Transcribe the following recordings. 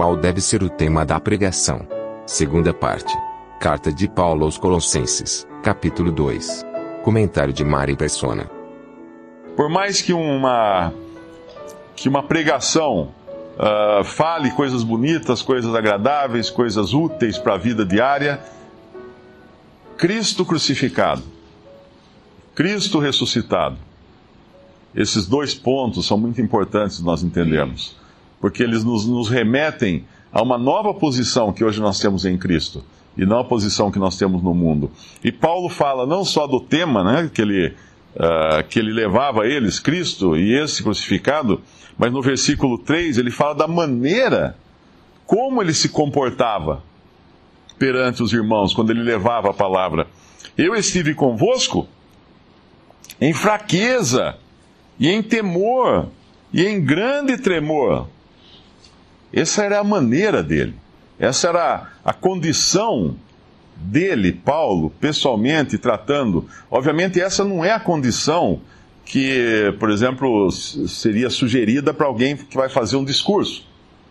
qual deve ser o tema da pregação. Segunda parte. Carta de Paulo aos Colossenses, capítulo 2. Comentário de Mari Persona. Por mais que uma que uma pregação uh, fale coisas bonitas, coisas agradáveis, coisas úteis para a vida diária, Cristo crucificado, Cristo ressuscitado. Esses dois pontos são muito importantes nós entendermos, porque eles nos, nos remetem a uma nova posição que hoje nós temos em Cristo e não a posição que nós temos no mundo. E Paulo fala não só do tema né, que, ele, uh, que ele levava a eles, Cristo e esse crucificado, mas no versículo 3 ele fala da maneira como ele se comportava perante os irmãos quando ele levava a palavra. Eu estive convosco em fraqueza e em temor e em grande tremor. Essa era a maneira dele. Essa era a condição dele, Paulo, pessoalmente tratando. Obviamente, essa não é a condição que, por exemplo, seria sugerida para alguém que vai fazer um discurso.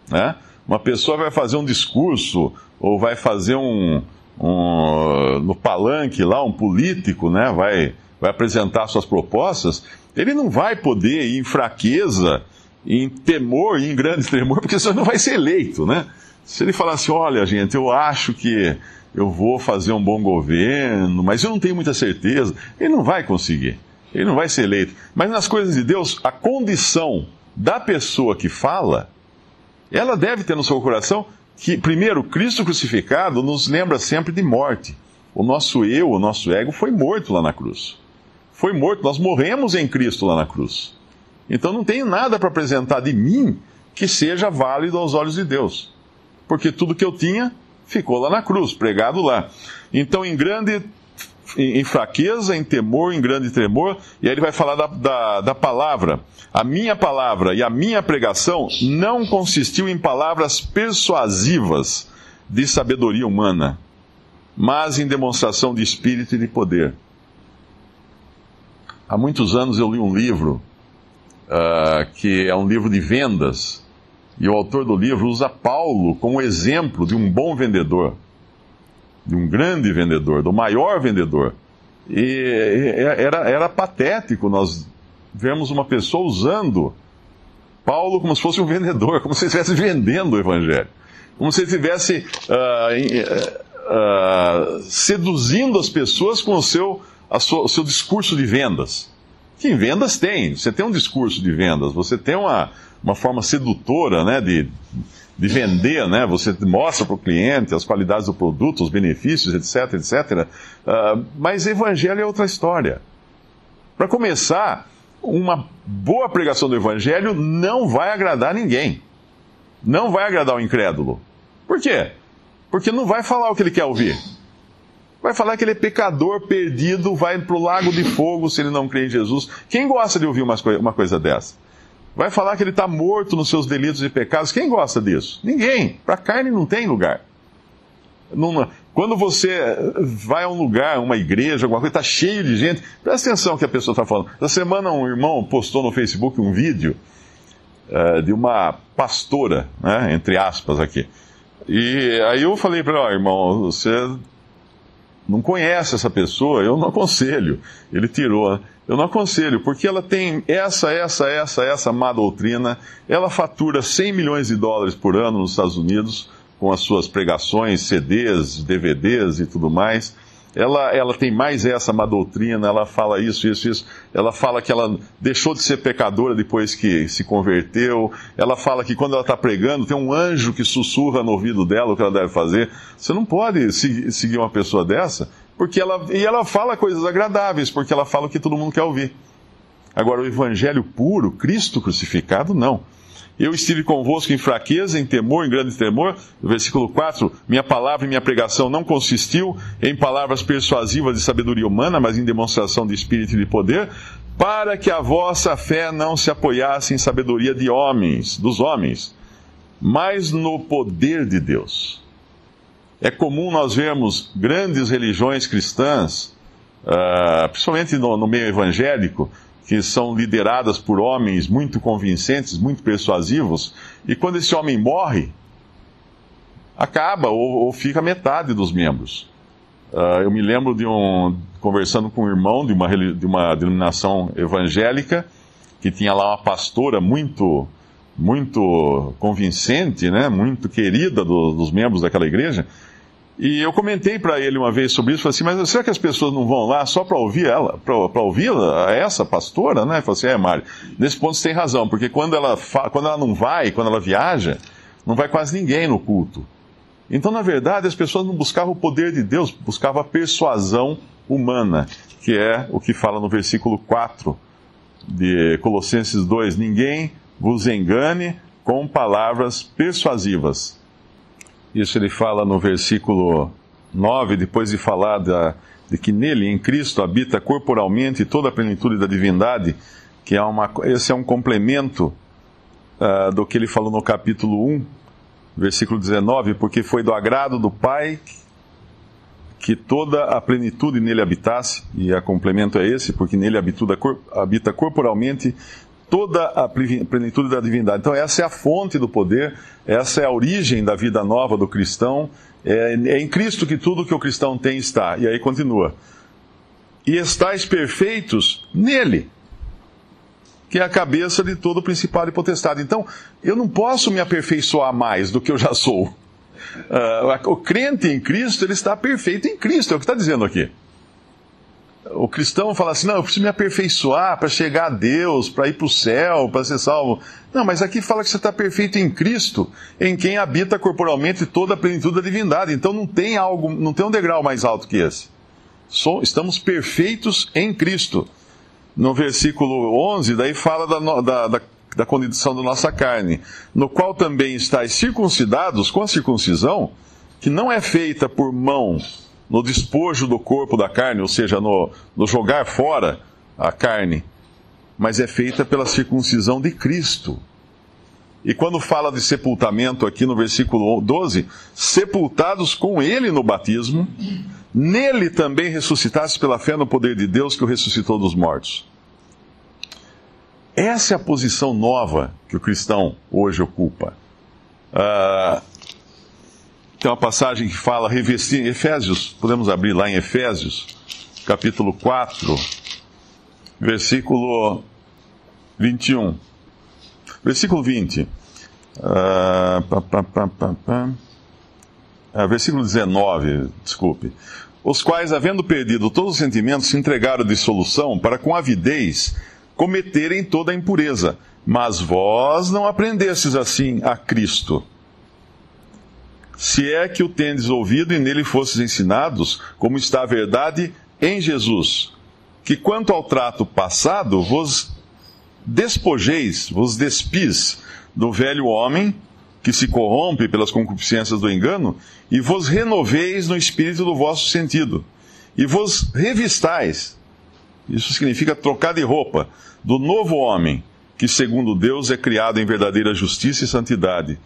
Né? Uma pessoa vai fazer um discurso ou vai fazer um, um no palanque lá, um político, né? vai, vai apresentar suas propostas, ele não vai poder ir em fraqueza, em temor, em grande tremor, porque senão não vai ser eleito, né? Se ele falasse, olha, gente, eu acho que eu vou fazer um bom governo, mas eu não tenho muita certeza, ele não vai conseguir. Ele não vai ser eleito. Mas nas coisas de Deus, a condição da pessoa que fala, ela deve ter no seu coração que, primeiro, Cristo crucificado nos lembra sempre de morte. O nosso eu, o nosso ego foi morto lá na cruz. Foi morto, nós morremos em Cristo lá na cruz. Então não tenho nada para apresentar de mim que seja válido aos olhos de Deus. Porque tudo que eu tinha ficou lá na cruz, pregado lá. Então, em grande em, fraqueza, em temor, em grande tremor, e aí ele vai falar da, da, da, palavra. A minha palavra e a minha pregação não consistiu em palavras persuasivas de sabedoria humana, mas em demonstração de espírito e de poder. Há muitos anos eu li um livro, uh, que é um livro de vendas, e o autor do livro usa Paulo como exemplo de um bom vendedor de um grande vendedor, do maior vendedor. E era, era patético nós vemos uma pessoa usando Paulo como se fosse um vendedor, como se estivesse vendendo o Evangelho, como se estivesse uh, uh, seduzindo as pessoas com o seu, o seu discurso de vendas. Em vendas tem, você tem um discurso de vendas, você tem uma, uma forma sedutora né, de, de vender, né? Você mostra para o cliente as qualidades do produto, os benefícios, etc, etc. Uh, mas evangelho é outra história. Para começar, uma boa pregação do evangelho não vai agradar ninguém. Não vai agradar o incrédulo. Por quê? Porque não vai falar o que ele quer ouvir. Vai falar que ele é pecador, perdido, vai para o lago de fogo se ele não crê em Jesus. Quem gosta de ouvir uma coisa, dessa? Vai falar que ele está morto nos seus delitos e pecados. Quem gosta disso? Ninguém. Para carne não tem lugar. quando você vai a um lugar, uma igreja, alguma coisa, está cheio de gente, presta atenção que a pessoa está falando. Essa semana um irmão postou no Facebook um vídeo uh, de uma pastora, né, entre aspas aqui. E aí eu falei para ele, ó, irmão, você não conhece essa pessoa, eu não aconselho. Ele tirou. Eu não aconselho, porque ela tem essa, essa, essa, essa má doutrina. Ela fatura 100 milhões de dólares por ano nos Estados Unidos, com as suas pregações, CDs, DVDs e tudo mais. Ela, ela tem mais essa má doutrina, ela fala isso, isso, isso. Ela fala que ela deixou de ser pecadora depois que se converteu. Ela fala que quando ela está pregando, tem um anjo que sussurra no ouvido dela o que ela deve fazer. Você não pode seguir uma pessoa dessa, porque ela, e ela fala coisas agradáveis, porque ela fala o que todo mundo quer ouvir. Agora, o evangelho puro, Cristo crucificado, não. Eu estive convosco em fraqueza, em temor, em grande temor. Versículo 4: Minha palavra e minha pregação não consistiu em palavras persuasivas de sabedoria humana, mas em demonstração de espírito e de poder, para que a vossa fé não se apoiasse em sabedoria de homens, dos homens, mas no poder de Deus. É comum nós vermos grandes religiões cristãs, uh, principalmente no, no meio evangélico, que são lideradas por homens muito convincentes, muito persuasivos, e quando esse homem morre, acaba ou, ou fica metade dos membros. Uh, eu me lembro de um conversando com um irmão de uma, de uma denominação evangélica que tinha lá uma pastora muito muito convincente, né, muito querida do, dos membros daquela igreja. E eu comentei para ele uma vez sobre isso, falei assim, mas será que as pessoas não vão lá só para ouvir ela, para ouvir essa pastora, né? Falou assim, é, Mário, nesse ponto você tem razão, porque quando ela, quando ela não vai, quando ela viaja, não vai quase ninguém no culto. Então, na verdade, as pessoas não buscavam o poder de Deus, buscavam a persuasão humana, que é o que fala no versículo 4 de Colossenses 2: Ninguém vos engane com palavras persuasivas. Isso ele fala no versículo 9, depois de falar da, de que nele, em Cristo, habita corporalmente toda a plenitude da divindade, que é uma, esse é um complemento uh, do que ele falou no capítulo 1, versículo 19, porque foi do agrado do Pai que toda a plenitude nele habitasse, e a complemento é esse, porque nele habita corporalmente toda a plenitude da divindade. Então, essa é a fonte do poder, essa é a origem da vida nova do cristão. É, é em Cristo que tudo que o cristão tem está. E aí continua. E estáis perfeitos nele, que é a cabeça de todo principado e potestade. Então, eu não posso me aperfeiçoar mais do que eu já sou. Uh, o crente em Cristo, ele está perfeito em Cristo, é o que está dizendo aqui o cristão fala assim: não, eu preciso me aperfeiçoar para chegar a Deus, para ir para o céu, para ser salvo. Não, mas aqui fala que você está perfeito em Cristo, em quem habita corporalmente toda a plenitude da divindade. Então não tem algo, não tem um degrau mais alto que esse. estamos perfeitos em Cristo. No versículo 11, daí fala da, da, da, da condição da nossa carne, no qual também estáis circuncidados com a circuncisão, que não é feita por mão no despojo do corpo da carne, ou seja, no, no jogar fora a carne, mas é feita pela circuncisão de Cristo. E quando fala de sepultamento aqui no versículo 12, sepultados com ele no batismo, nele também ressuscitasse pela fé no poder de Deus que o ressuscitou dos mortos. Essa é a posição nova que o cristão hoje ocupa. Uh, tem uma passagem que fala revestir, Efésios, podemos abrir lá em Efésios, capítulo 4, versículo 21. Versículo 20. Uh, pá, pá, pá, uh, versículo 19, desculpe. Os quais, havendo perdido todos os sentimentos, se entregaram de solução para com avidez cometerem toda a impureza. Mas vós não aprendestes assim a Cristo se é que o tendes ouvido e nele fostes ensinados, como está a verdade em Jesus, que quanto ao trato passado, vos despojeis, vos despis do velho homem, que se corrompe pelas concupiscências do engano, e vos renoveis no espírito do vosso sentido, e vos revistais, isso significa trocar de roupa, do novo homem, que segundo Deus é criado em verdadeira justiça e santidade.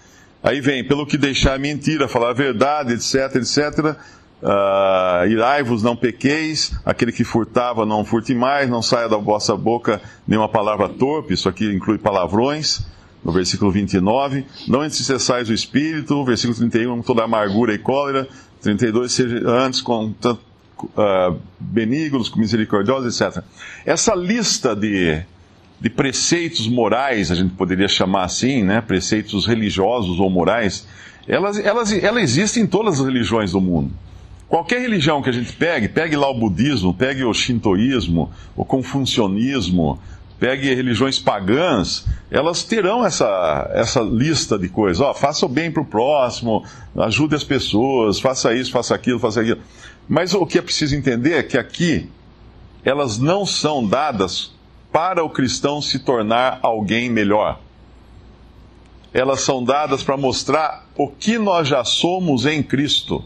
Aí vem, pelo que deixar mentira, falar a verdade, etc, etc. Uh, Irai-vos, não pequeis, aquele que furtava, não furte mais, não saia da vossa boca nenhuma palavra torpe, isso aqui inclui palavrões, no versículo 29. Não entristeciais o espírito, versículo 31, toda amargura e cólera. 32, seja antes com uh, benignos, misericordiosos, etc. Essa lista de de preceitos morais, a gente poderia chamar assim, né? preceitos religiosos ou morais, elas, elas, elas existem em todas as religiões do mundo. Qualquer religião que a gente pegue, pegue lá o budismo, pegue o shintoísmo, o confucionismo, pegue religiões pagãs, elas terão essa, essa lista de coisas. Ó, faça o bem para o próximo, ajude as pessoas, faça isso, faça aquilo, faça aquilo. Mas o que é preciso entender é que aqui elas não são dadas para o cristão se tornar alguém melhor. Elas são dadas para mostrar o que nós já somos em Cristo.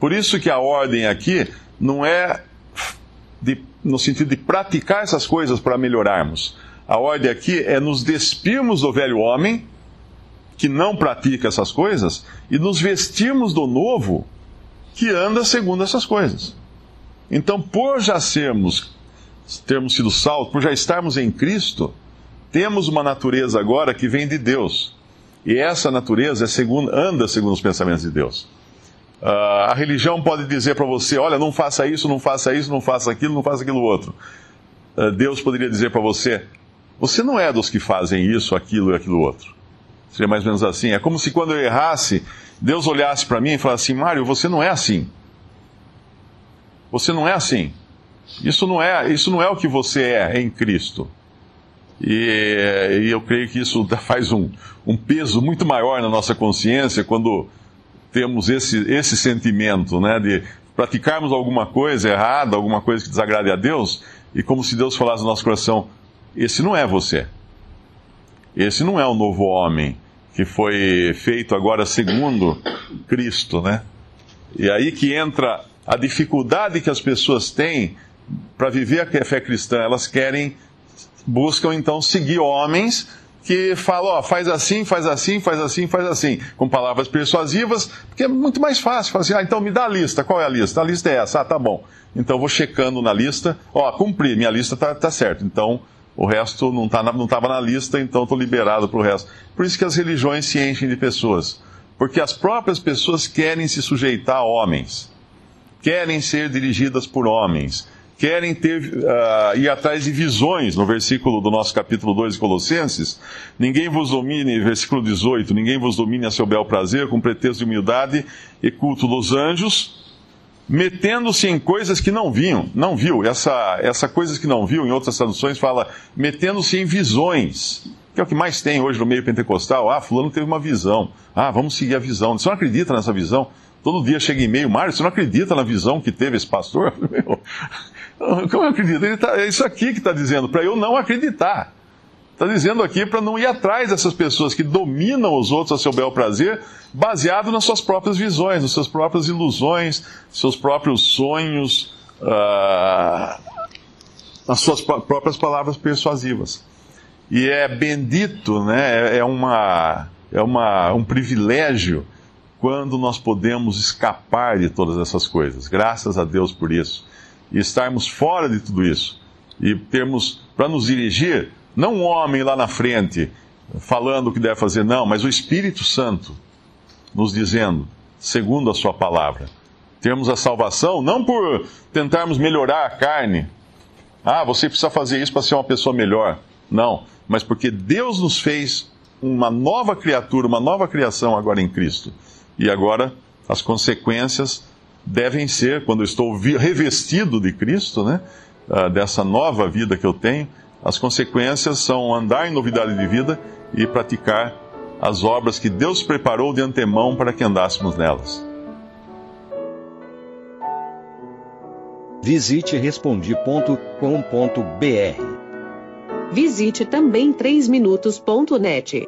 Por isso que a ordem aqui não é de, no sentido de praticar essas coisas para melhorarmos. A ordem aqui é nos despirmos do velho homem, que não pratica essas coisas, e nos vestirmos do novo, que anda segundo essas coisas. Então, por já sermos termos sido salvos, por já estarmos em Cristo, temos uma natureza agora que vem de Deus. E essa natureza é segundo, anda segundo os pensamentos de Deus. Uh, a religião pode dizer para você: olha, não faça isso, não faça isso, não faça aquilo, não faça aquilo outro. Uh, Deus poderia dizer para você: você não é dos que fazem isso, aquilo e aquilo outro. Seria mais ou menos assim. É como se quando eu errasse, Deus olhasse para mim e falasse assim: Mário, você não é assim. Você não é assim. Isso não é, isso não é o que você é em Cristo. E, e eu creio que isso faz um, um peso muito maior na nossa consciência quando temos esse, esse sentimento, né, de praticarmos alguma coisa errada, alguma coisa que desagrade a Deus, e como se Deus falasse no nosso coração: esse não é você. Esse não é o novo homem que foi feito agora segundo Cristo, né? E aí que entra a dificuldade que as pessoas têm para viver a fé cristã. Elas querem, buscam então seguir homens que falam, ó, faz assim, faz assim, faz assim, faz assim, com palavras persuasivas, porque é muito mais fácil. Fala assim, ah, então me dá a lista. Qual é a lista? A lista é essa. Ah, tá bom. Então vou checando na lista. Ó, cumpri, minha lista tá, tá certo. Então o resto não tá não estava na lista, então estou liberado para o resto. Por isso que as religiões se enchem de pessoas. Porque as próprias pessoas querem se sujeitar a homens. Querem ser dirigidas por homens querem ter, uh, ir atrás de visões, no versículo do nosso capítulo 2 de Colossenses. Ninguém vos domine, versículo 18, ninguém vos domine a seu bel prazer, com pretexto de humildade e culto dos anjos, metendo-se em coisas que não viam, não viu. Essa, essa coisas que não viu, em outras traduções fala, metendo-se em visões. Que é o que mais tem hoje no meio pentecostal. Ah, fulano teve uma visão. Ah, vamos seguir a visão. Você não acredita nessa visão? Todo dia chega e-mail, Mário, você não acredita na visão que teve esse pastor? Meu, como eu acredito? Ele tá, é isso aqui que está dizendo, para eu não acreditar. Está dizendo aqui para não ir atrás dessas pessoas que dominam os outros a seu bel prazer, baseado nas suas próprias visões, nas suas próprias ilusões, seus próprios sonhos, uh, nas suas próprias palavras persuasivas. E é bendito, né? é, é uma, é uma, um privilégio quando nós podemos escapar de todas essas coisas. Graças a Deus por isso e estarmos fora de tudo isso e termos para nos dirigir, não um homem lá na frente falando o que deve fazer, não, mas o Espírito Santo nos dizendo, segundo a Sua palavra. Termos a salvação não por tentarmos melhorar a carne. Ah, você precisa fazer isso para ser uma pessoa melhor. Não, mas porque Deus nos fez uma nova criatura, uma nova criação agora em Cristo. E agora as consequências devem ser, quando eu estou revestido de Cristo, né, ah, dessa nova vida que eu tenho, as consequências são andar em novidade de vida e praticar as obras que Deus preparou de antemão para que andássemos nelas. Visite respondi.com.br. Visite também 3minutos.net.